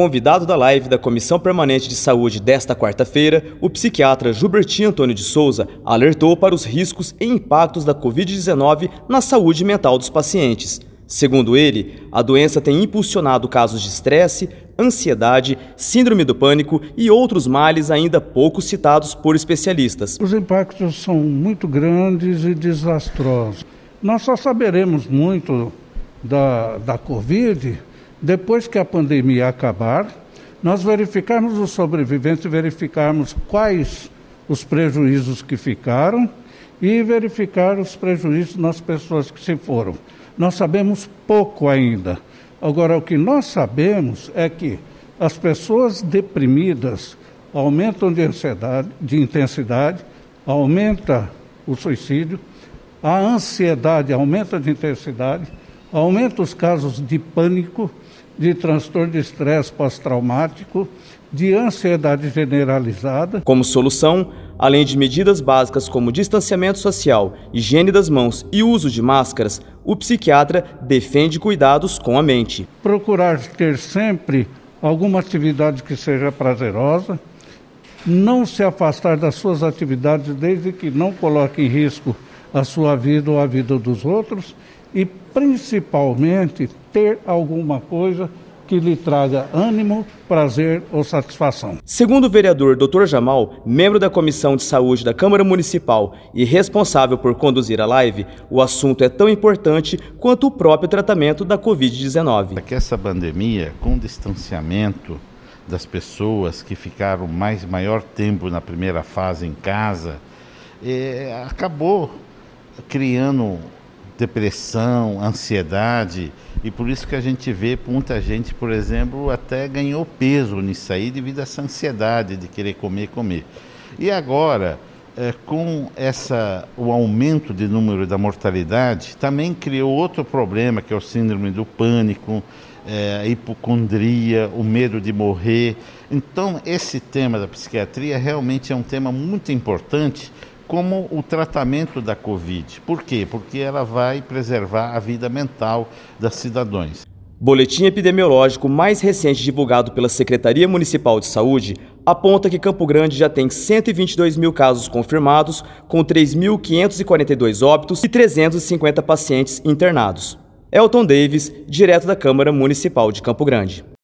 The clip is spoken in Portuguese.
Convidado da live da Comissão Permanente de Saúde desta quarta-feira, o psiquiatra Gilbertinho Antônio de Souza alertou para os riscos e impactos da Covid-19 na saúde mental dos pacientes. Segundo ele, a doença tem impulsionado casos de estresse, ansiedade, síndrome do pânico e outros males ainda pouco citados por especialistas. Os impactos são muito grandes e desastrosos. Nós só saberemos muito da, da Covid depois que a pandemia acabar, nós verificarmos os sobreviventes, verificarmos quais os prejuízos que ficaram e verificar os prejuízos nas pessoas que se foram. Nós sabemos pouco ainda. Agora, o que nós sabemos é que as pessoas deprimidas aumentam de ansiedade, de intensidade, aumenta o suicídio, a ansiedade aumenta de intensidade, aumenta os casos de pânico de transtorno de estresse pós-traumático, de ansiedade generalizada. Como solução, além de medidas básicas como distanciamento social, higiene das mãos e uso de máscaras, o psiquiatra defende cuidados com a mente. Procurar ter sempre alguma atividade que seja prazerosa, não se afastar das suas atividades desde que não coloque em risco a sua vida ou a vida dos outros e principalmente ter alguma coisa que lhe traga ânimo, prazer ou satisfação. Segundo o vereador Dr. Jamal, membro da Comissão de Saúde da Câmara Municipal e responsável por conduzir a live, o assunto é tão importante quanto o próprio tratamento da Covid-19. É que essa pandemia, com o distanciamento das pessoas que ficaram mais maior tempo na primeira fase em casa, é, acabou criando depressão, ansiedade, e por isso que a gente vê muita gente, por exemplo, até ganhou peso nisso aí devido a essa ansiedade de querer comer, comer. E agora, é, com essa, o aumento de número da mortalidade, também criou outro problema, que é o síndrome do pânico, é, a hipocondria, o medo de morrer. Então, esse tema da psiquiatria realmente é um tema muito importante como o tratamento da Covid. Por quê? Porque ela vai preservar a vida mental das cidadãos. Boletim epidemiológico mais recente divulgado pela Secretaria Municipal de Saúde aponta que Campo Grande já tem 122 mil casos confirmados, com 3.542 óbitos e 350 pacientes internados. Elton Davis, direto da Câmara Municipal de Campo Grande.